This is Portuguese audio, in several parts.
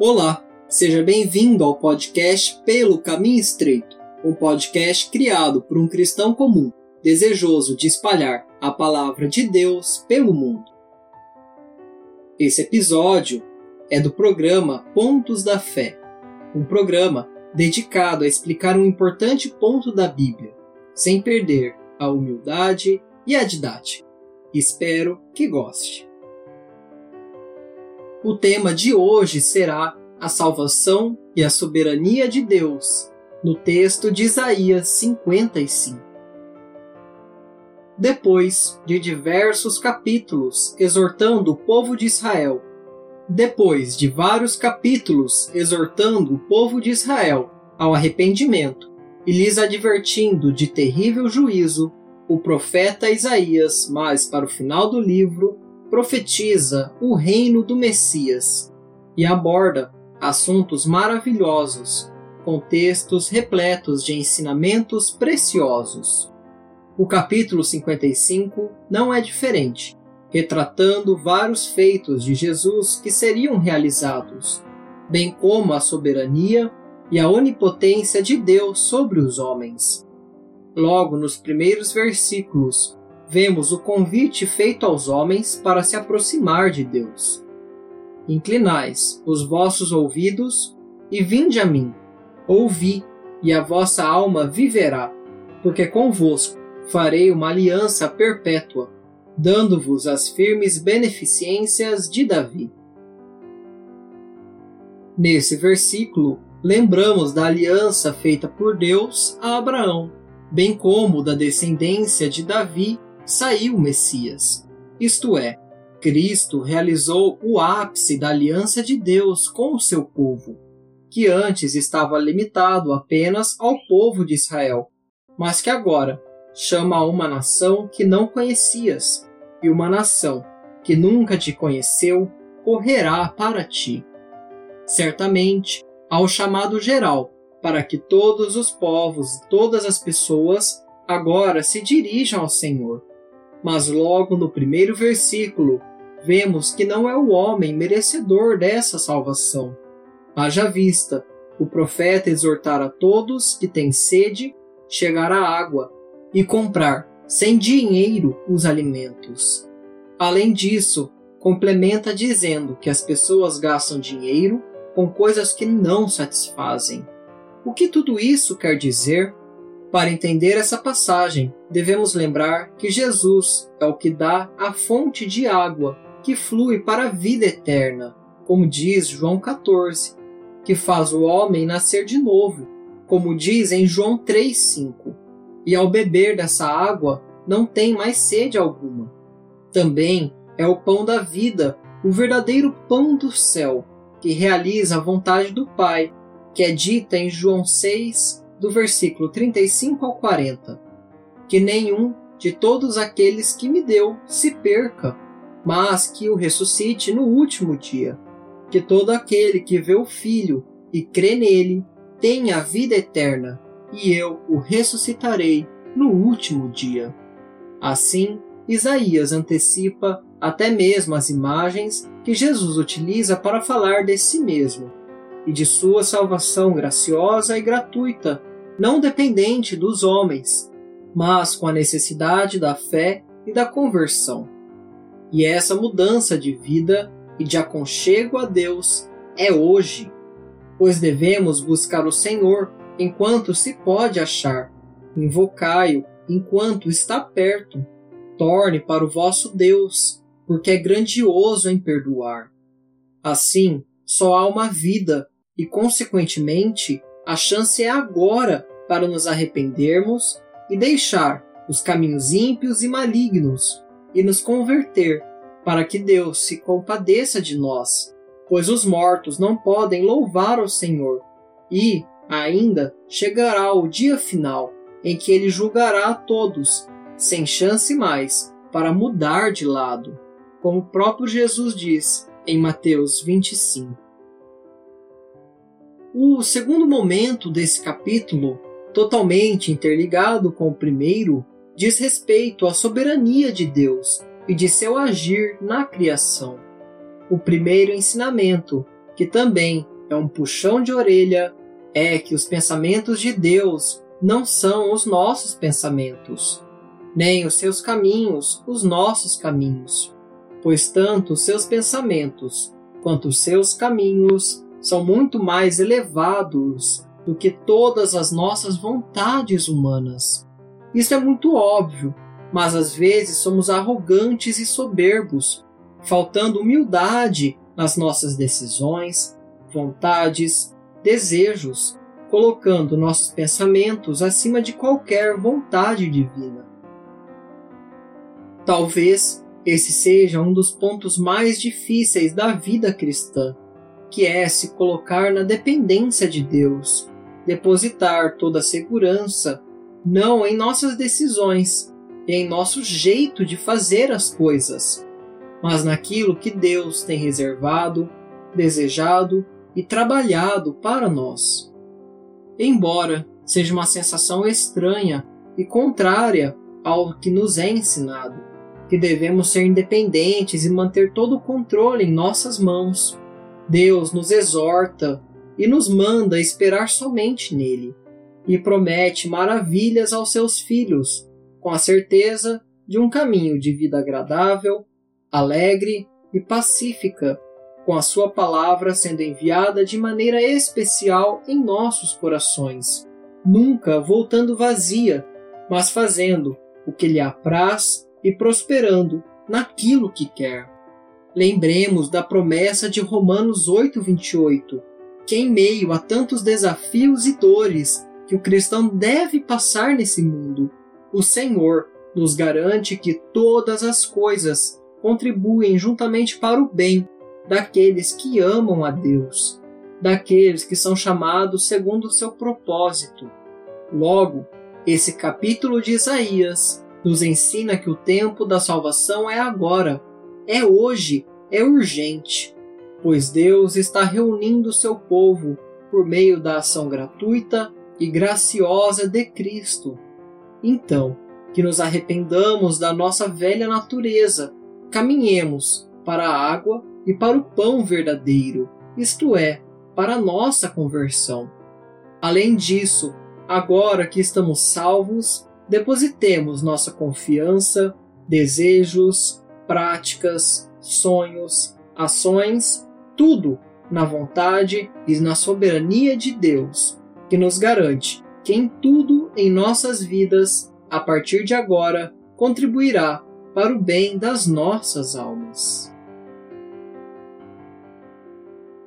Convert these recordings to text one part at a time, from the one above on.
Olá, seja bem-vindo ao podcast Pelo Caminho Estreito, um podcast criado por um cristão comum, desejoso de espalhar a palavra de Deus pelo mundo. Esse episódio é do programa Pontos da Fé, um programa dedicado a explicar um importante ponto da Bíblia, sem perder a humildade e a didática. Espero que goste. O tema de hoje será a salvação e a soberania de Deus, no texto de Isaías 55. Depois de diversos capítulos exortando o povo de Israel, depois de vários capítulos exortando o povo de Israel ao arrependimento e lhes advertindo de terrível juízo, o profeta Isaías, mais para o final do livro, profetiza o reino do Messias e aborda assuntos maravilhosos, com textos repletos de ensinamentos preciosos. O capítulo 55 não é diferente, retratando vários feitos de Jesus que seriam realizados, bem como a soberania e a onipotência de Deus sobre os homens. Logo nos primeiros versículos, vemos o convite feito aos homens para se aproximar de Deus. Inclinais os vossos ouvidos e vinde a mim. Ouvi, e a vossa alma viverá, porque convosco farei uma aliança perpétua, dando-vos as firmes beneficências de Davi. Nesse versículo, lembramos da aliança feita por Deus a Abraão, bem como da descendência de Davi saiu o Messias. Isto é, Cristo realizou o ápice da aliança de Deus com o seu povo, que antes estava limitado apenas ao povo de Israel, mas que agora chama a uma nação que não conhecias, e uma nação que nunca te conheceu correrá para ti. Certamente, há chamado geral para que todos os povos e todas as pessoas agora se dirijam ao Senhor mas logo no primeiro versículo, vemos que não é o homem merecedor dessa salvação. Haja vista, o profeta exortar a todos que têm sede chegar à água e comprar sem dinheiro os alimentos. Além disso, complementa dizendo que as pessoas gastam dinheiro com coisas que não satisfazem. O que tudo isso quer dizer? Para entender essa passagem, devemos lembrar que Jesus é o que dá a fonte de água que flui para a vida eterna, como diz João 14, que faz o homem nascer de novo, como diz em João 3,5. E ao beber dessa água, não tem mais sede alguma. Também é o pão da vida, o verdadeiro pão do céu, que realiza a vontade do Pai, que é dita em João 6, do versículo 35 ao 40: Que nenhum de todos aqueles que me deu se perca, mas que o ressuscite no último dia. Que todo aquele que vê o Filho e crê nele tenha a vida eterna, e eu o ressuscitarei no último dia. Assim, Isaías antecipa até mesmo as imagens que Jesus utiliza para falar de si mesmo e de sua salvação graciosa e gratuita não dependente dos homens, mas com a necessidade da fé e da conversão. E essa mudança de vida e de aconchego a Deus é hoje, pois devemos buscar o Senhor enquanto se pode achar, invocai-o enquanto está perto, torne para o vosso Deus, porque é grandioso em perdoar. Assim, só há uma vida e, consequentemente, a chance é agora para nos arrependermos e deixar os caminhos ímpios e malignos e nos converter, para que Deus se compadeça de nós, pois os mortos não podem louvar ao Senhor, e, ainda, chegará o dia final em que ele julgará a todos, sem chance mais para mudar de lado, como o próprio Jesus diz em Mateus 25. O segundo momento desse capítulo, totalmente interligado com o primeiro, diz respeito à soberania de Deus e de seu agir na criação. O primeiro ensinamento, que também é um puxão de orelha, é que os pensamentos de Deus não são os nossos pensamentos, nem os seus caminhos os nossos caminhos, pois tanto os seus pensamentos quanto os seus caminhos são muito mais elevados do que todas as nossas vontades humanas. Isso é muito óbvio, mas às vezes somos arrogantes e soberbos, faltando humildade nas nossas decisões, vontades, desejos, colocando nossos pensamentos acima de qualquer vontade divina. Talvez esse seja um dos pontos mais difíceis da vida cristã, que é se colocar na dependência de Deus, depositar toda a segurança não em nossas decisões e em nosso jeito de fazer as coisas, mas naquilo que Deus tem reservado, desejado e trabalhado para nós. Embora seja uma sensação estranha e contrária ao que nos é ensinado, que devemos ser independentes e manter todo o controle em nossas mãos. Deus nos exorta e nos manda esperar somente nele, e promete maravilhas aos seus filhos, com a certeza de um caminho de vida agradável, alegre e pacífica, com a sua palavra sendo enviada de maneira especial em nossos corações, nunca voltando vazia, mas fazendo o que lhe apraz e prosperando naquilo que quer. Lembremos da promessa de Romanos 8:28, que em meio a tantos desafios e dores que o cristão deve passar nesse mundo, o Senhor nos garante que todas as coisas contribuem juntamente para o bem daqueles que amam a Deus, daqueles que são chamados segundo o seu propósito. Logo, esse capítulo de Isaías nos ensina que o tempo da salvação é agora, é hoje, é urgente, pois Deus está reunindo seu povo por meio da ação gratuita e graciosa de Cristo. Então, que nos arrependamos da nossa velha natureza, caminhemos para a água e para o pão verdadeiro, isto é, para a nossa conversão. Além disso, agora que estamos salvos, depositemos nossa confiança, desejos, práticas, sonhos, ações, tudo na vontade e na soberania de Deus, que nos garante que em tudo em nossas vidas, a partir de agora, contribuirá para o bem das nossas almas.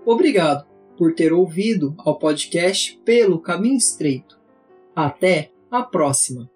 Obrigado por ter ouvido ao podcast Pelo Caminho Estreito. Até a próxima!